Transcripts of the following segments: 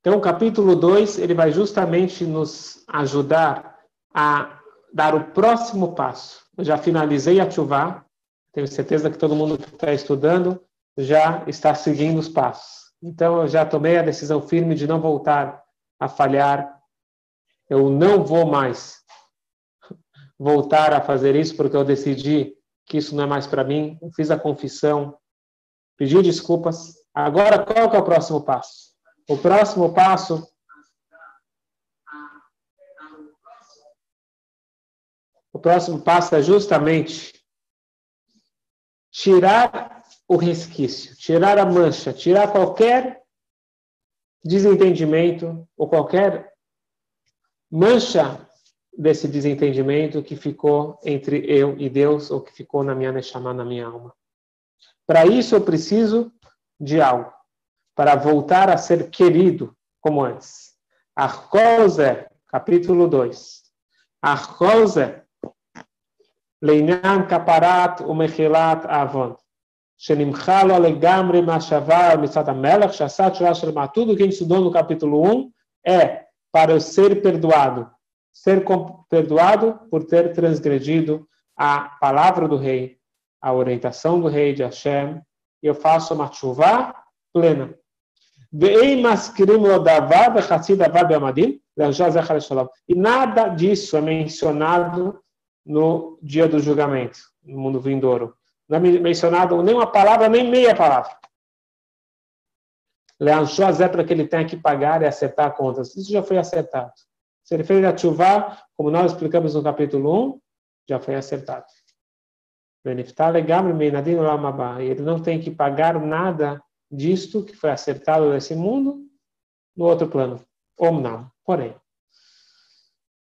Então, o capítulo 2, ele vai justamente nos ajudar a dar o próximo passo. Eu já finalizei a chuva, tenho certeza que todo mundo que está estudando já está seguindo os passos. Então, eu já tomei a decisão firme de não voltar a falhar. Eu não vou mais voltar a fazer isso porque eu decidi que isso não é mais para mim. Eu fiz a confissão, pedi desculpas. Agora, qual é o próximo passo? O próximo passo O próximo passo é justamente tirar o resquício, tirar a mancha, tirar qualquer desentendimento ou qualquer mancha desse desentendimento que ficou entre eu e Deus ou que ficou na minha Neshama, na minha alma. Para isso eu preciso de algo, para voltar a ser querido como antes. Arcose, capítulo 2. Arcose, לעניין כפרת ומחילת העוון, שנמחה לו לגמרי מהשבה מצד המלך, שעשה תשובה שלמה. Tudo que a gente estudou no capítulo 1 é para eu ser perdoado. Ser perdoado por ter transgredido a palavra do rei, a orientação do rei de Hashem, e eu faço uma chuva plena. E nada disso é mencionado no dia do julgamento, no mundo vindouro. Não é mencionado nem uma palavra, nem meia palavra. Leanchoas é para que ele tenha que pagar e acertar contas. Isso já foi acertado. Se ele fez a como nós explicamos no capítulo 1, já foi acertado. Ele não tem que pagar nada disto que foi acertado nesse mundo no outro plano. Ou não. Porém,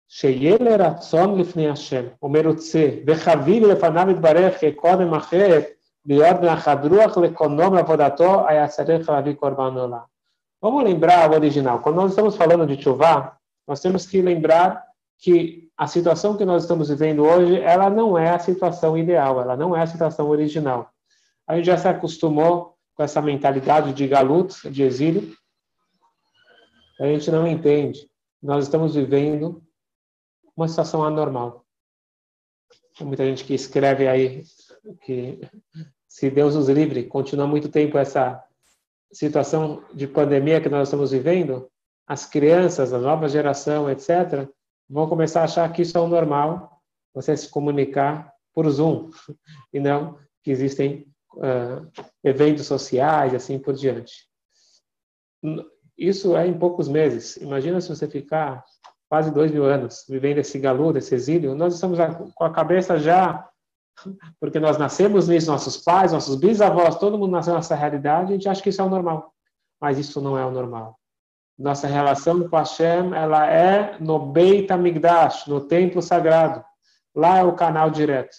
שיהיה לרצון לפני השם, ומרוצה, וחביב לפניו יתברך קודם אחרת, להיות נחת רוח לקונו מעבודתו, היה צריך להביא קורבן עולם. Vamos lembrar o original. Quando nós estamos falando de chuva, nós temos que lembrar que a situação que nós estamos vivendo hoje, ela não é a situação ideal, ela não é a situação original. A gente já se acostumou com essa mentalidade de galuto, de exílio. A gente não entende. Nós estamos vivendo uma situação anormal. Tem muita gente que escreve aí que se Deus nos livre, continua muito tempo essa situação de pandemia que nós estamos vivendo, as crianças, a nova geração, etc., vão começar a achar que isso é o normal, você se comunicar por Zoom, e não que existem uh, eventos sociais, assim por diante. Isso é em poucos meses. Imagina se você ficar quase dois mil anos vivendo esse galo, esse exílio, nós estamos com a cabeça já, porque nós nascemos nisso, nossos pais, nossos bisavós, todo mundo nasceu nessa realidade, a gente acha que isso é o normal. Mas isso não é o normal. Nossa relação com Hashem, ela é no Beit HaMikdash, no templo sagrado. Lá é o canal direto.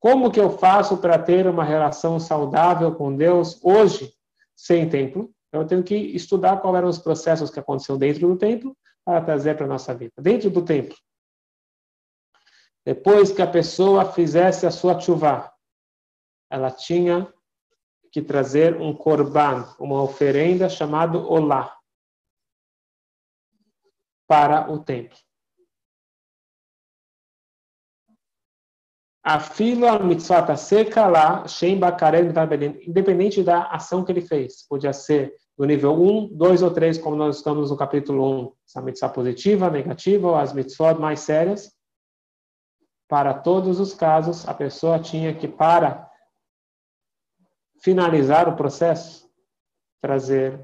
Como que eu faço para ter uma relação saudável com Deus hoje, sem templo? Eu tenho que estudar quais eram os processos que aconteceram dentro do templo para trazer para a nossa vida, dentro do templo. Depois que a pessoa fizesse a sua chuva, ela tinha que trazer um korban, uma oferenda chamado olá, para o templo. A fila mitzvah seca lá, shem independente da ação que ele fez. Podia ser do nível 1, 2 ou 3, como nós estamos no capítulo 1, essa mitzvah positiva, negativa, ou as mitzvot mais sérias. Para todos os casos, a pessoa tinha que, para finalizar o processo, trazer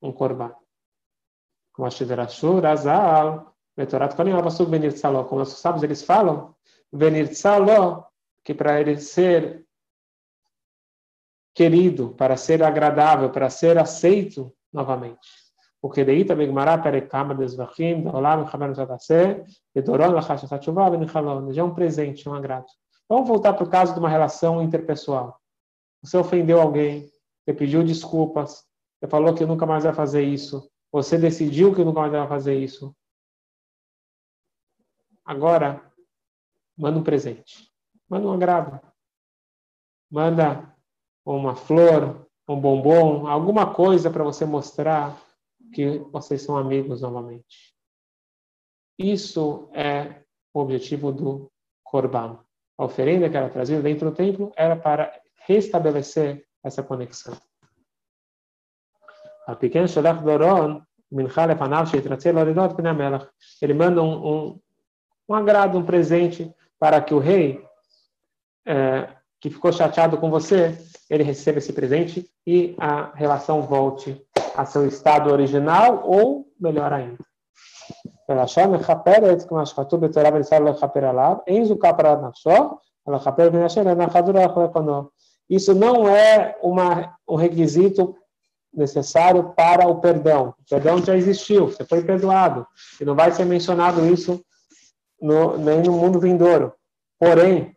um korban. Como a Shidrashur, Azal, Metorat Konim, Avasuk Venir Tzaló. Como nós sabemos, eles falam, Venir Tzaló, que para ele ser querido, para ser agradável, para ser aceito novamente. Porque daí também Gemara perekama desvachim, daolam, chaber zatase, edoron lachashat hatshuva, venichalon. Já é um presente, um agrado. Vamos voltar para o caso de uma relação interpessoal. Você ofendeu alguém, você pediu desculpas, você falou que nunca mais vai fazer isso, você decidiu que nunca mais vai fazer isso. Agora, manda um presente. Manda um agrado. Manda uma flor, um bombom, alguma coisa para você mostrar que vocês são amigos novamente. Isso é o objetivo do Corban. A oferenda que era trazida dentro do templo era para restabelecer essa conexão. A pequeno Sholach Doron, ele manda um, um, um agrado, um presente para que o rei, é, que ficou chateado com você, ele receba esse presente e a relação volte a seu estado original ou melhor ainda. ולשון מכפרת, כמו שכתוב בתורה וניסה לכפר עליו, אין זוקה פרת נפשו, ela לכפר בין השם, אינה חדורה לכלכונו. Isso não é uma, um requisito necessário para o perdão. O perdão já existiu, você foi perdoado. E não vai ser mencionado isso no, nem no mundo vindouro. Porém,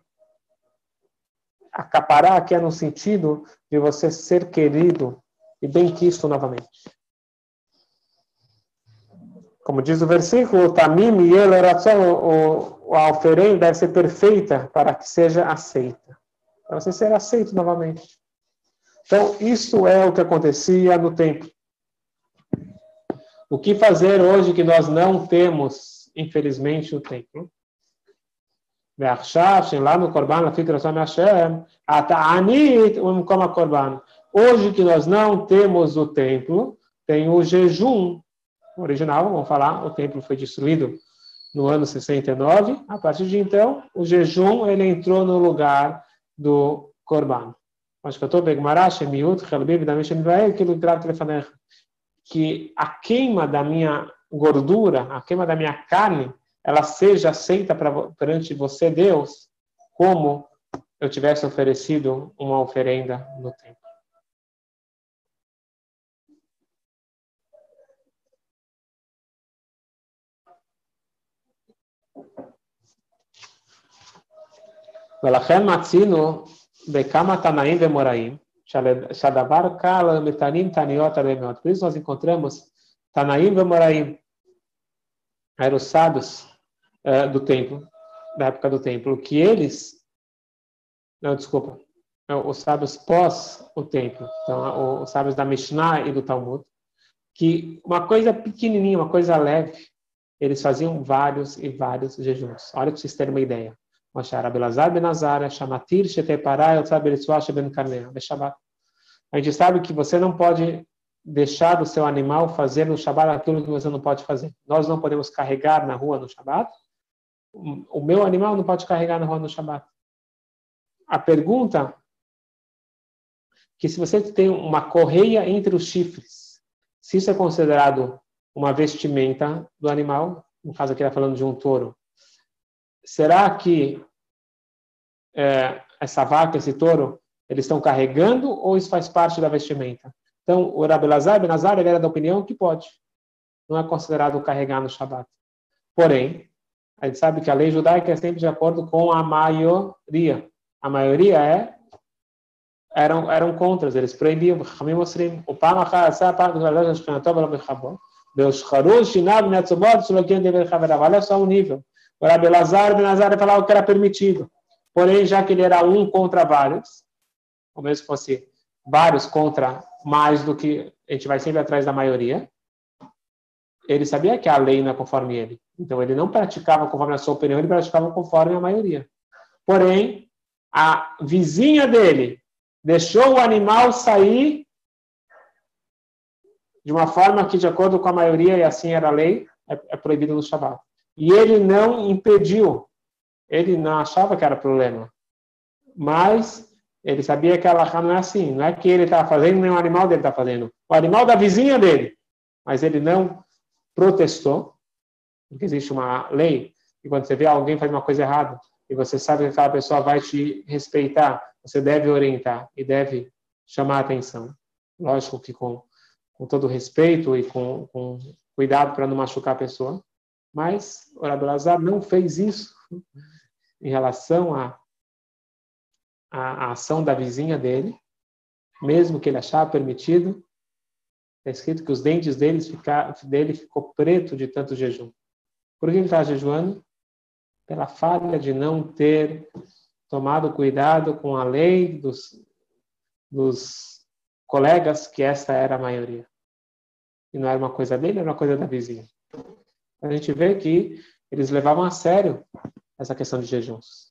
acaparar aqui é no sentido de você ser querido e bem quisto novamente. Como diz o versículo, tamim e ele a oferenda deve ser perfeita para que seja aceita. Para você ser aceito novamente. Então, isso é o que acontecia no templo. O que fazer hoje que nós não temos, infelizmente, o templo? lá no Corban, Corban. Hoje que nós não temos o templo, tem o jejum original, vamos falar, o templo foi destruído no ano 69. A partir de então, o jejum ele entrou no lugar do Corban. Que a queima da minha gordura, a queima da minha carne, ela seja aceita pra, perante você, Deus, como eu tivesse oferecido uma oferenda no templo. ולכן מצינו בכמה תנאים ומוראים, שהדבר קל מתנים תניות הרבה מאוד. Por isso nós encontramos Tanaim e Moraim, eram os sábios uh, do templo, da época do templo, que eles, não, desculpa, os sábios pós o templo, então os sábios da Mishnah e do Talmud, que uma coisa pequenininha, uma coisa leve, eles faziam vários e vários jejuns. Olha para vocês terem uma ideia. A gente sabe que você não pode deixar o seu animal fazer no Shabbat aquilo que você não pode fazer. Nós não podemos carregar na rua no Shabbat. O meu animal não pode carregar na rua no Shabbat. A pergunta que se você tem uma correia entre os chifres, se isso é considerado uma vestimenta do animal, no caso aqui está falando de um touro, será que é, essa vaca, esse touro, eles estão carregando ou isso faz parte da vestimenta? Então, o Rabelazar Benazar ele era da opinião que pode. Não é considerado carregar no Shabat. Porém, a gente sabe que a lei judaica é sempre de acordo com a maioria. A maioria é eram eram contras, eles proibiam. O Olha só o nível. O Rabelazar Benazar falava que era permitido. Porém, já que ele era um contra vários, ou mesmo se fosse vários contra mais do que a gente vai sempre atrás da maioria, ele sabia que a lei não é conforme ele. Então, ele não praticava conforme a sua opinião, ele praticava conforme a maioria. Porém, a vizinha dele deixou o animal sair de uma forma que, de acordo com a maioria, e assim era a lei, é, é proibido no Shabat. E ele não impediu, ele não achava que era problema. Mas ele sabia que a Allahá não é assim. Não é que ele está fazendo, nem o animal dele está fazendo. O animal da vizinha dele. Mas ele não protestou, porque existe uma lei, e quando você vê alguém fazer uma coisa errada, e você sabe que aquela pessoa vai te respeitar, você deve orientar e deve chamar a atenção. Lógico que com, com todo respeito e com, com cuidado para não machucar a pessoa. Mas o Rabelazar não fez isso em relação a a, a ação da vizinha dele, mesmo que ele achava permitido, está escrito que os dentes deles ficar, dele ficou preto de tanto jejum. Por que ele está jejuando? Pela falha de não ter tomado cuidado com a lei dos, dos colegas, que esta era a maioria. e não era uma coisa dele, era uma coisa da vizinha. A gente vê que eles levavam a sério essa questão de jejuns.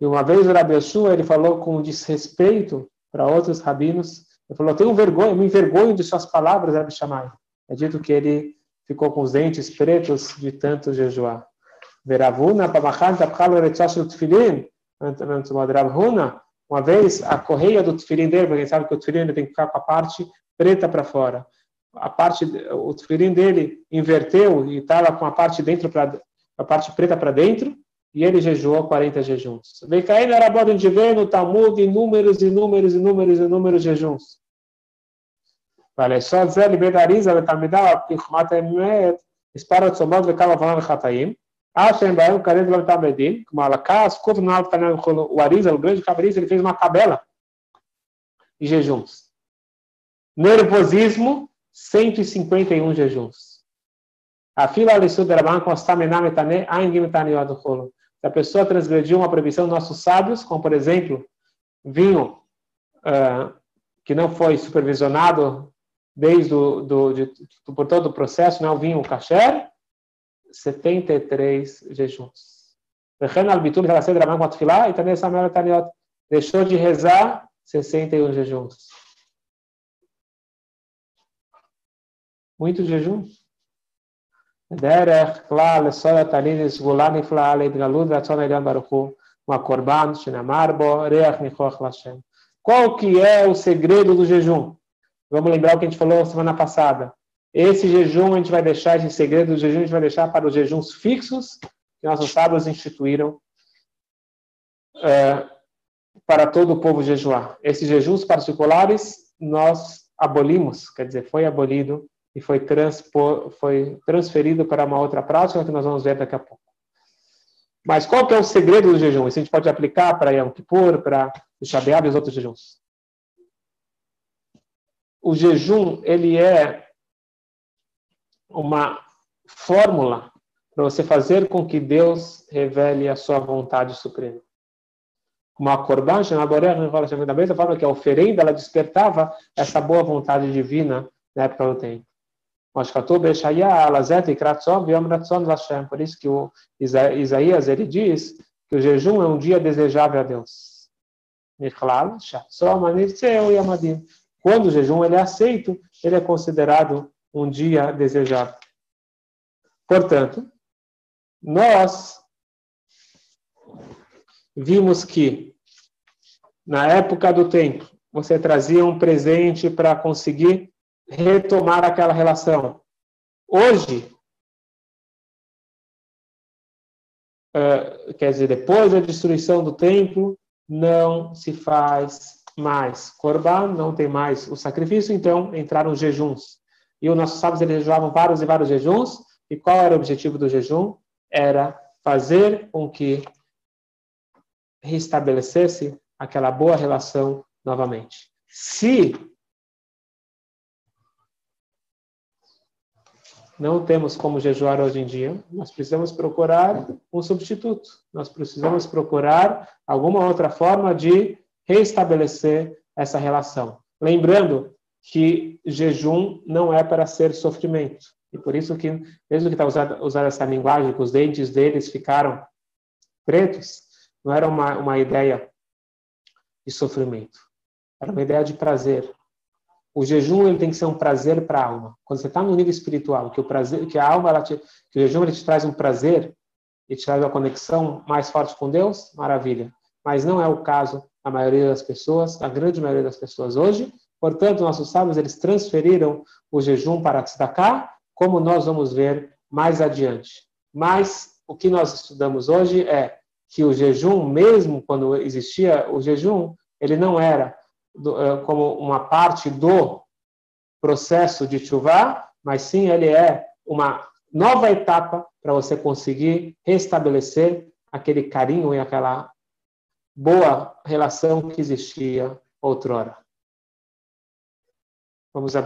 E uma vez o Rabi Yoshua, ele falou com desrespeito para outros rabinos, ele falou, tenho vergonha, me envergonho de suas palavras, Rabi. É dito que ele ficou com os dentes pretos de tanto jejuar. Uma vez a correia do tefilim dele, porque sabe que o tefilim tem que ficar com a parte preta para fora. A parte, o tefilim dele inverteu e estava com a parte dentro para a parte preta para dentro, e ele jejuou 40 jejuns. Caindo era bom de ver no Talmud inúmeros, inúmeros, inúmeros, inúmeros jejuns. Vale, só dizer liberdariza, letamidá, pichmata emet, espara de somod, lecava falando chataim, Achem Baem Karev Lam Tamedim, como Alakas, Kuf Nal Tanem o Ariza, o grande cabrista, ele fez uma tabela de jejuns. Nervosismo, 151 jejuns. A fila. Se a pessoa transgrediu uma proibição, nossos sábios, como por exemplo, vinho uh, que não foi supervisionado desde do, de, por todo o processo, não vinho kasher, 73 jejuns. Deixou de rezar 61 jejuns. muito jejum. Derech klal lesoya taninis gulan ifla alei galud ratzon elyon baruchu makorban shinamar bo reach nichoch lashem. Qual que é o segredo do jejum? Vamos lembrar o que a gente falou semana passada. Esse jejum a gente vai deixar, esse segredo do jejum a gente vai deixar para os jejuns fixos que nossos sábios instituíram eh, para todo o povo jejuar. Esses jejuns particulares nós abolimos, quer dizer, foi abolido e foi, foi transferido para uma outra prática que nós vamos ver daqui a pouco. Mas qual que é o segredo do jejum? Isso a gente pode aplicar para Yom Kippur, para o Shabeab e os outros jejuns. O jejum, ele é uma fórmula para você fazer com que Deus revele a sua vontade suprema. Como a Corban, da mesma forma que a oferenda, ela despertava essa boa vontade divina na época do tempo. Por isso que o Isaías ele diz que o jejum é um dia desejável a Deus. Quando o jejum ele é aceito, ele é considerado um dia desejado. Portanto, nós vimos que na época do tempo você trazia um presente para conseguir retomar aquela relação. Hoje, uh, quer dizer, depois da destruição do templo, não se faz mais corban, não tem mais o sacrifício, então entraram os jejuns. E os nossos sábios eles jejuavam vários e vários jejuns. E qual era o objetivo do jejum? Era fazer com que restabelecesse aquela boa relação novamente. Se não temos como jejuar hoje em dia, nós precisamos procurar um substituto. Nós precisamos procurar alguma outra forma de restabelecer essa relação. Lembrando que jejum não é para ser sofrimento. E por isso que, mesmo que está usando essa linguagem, que os dentes deles ficaram pretos, não era uma, uma ideia de sofrimento. Era uma ideia de prazer. O jejum ele tem que ser um prazer para a alma. Quando você está no nível espiritual, que o prazer, que a alma, ela te, que o jejum ele te traz um prazer e te traz uma conexão mais forte com Deus, maravilha. Mas não é o caso da maioria das pessoas, da grande maioria das pessoas hoje, Portanto, nossos sábios eles transferiram o jejum para tzedakah, como nós vamos ver mais adiante. Mas o que nós estudamos hoje é que o jejum, mesmo quando existia o jejum, ele não era do, uh, como uma parte do processo de chuvá, mas sim ele é uma nova etapa para você conseguir restabelecer aquele carinho e aquela boa relação que existia outrora. Vamos abrir.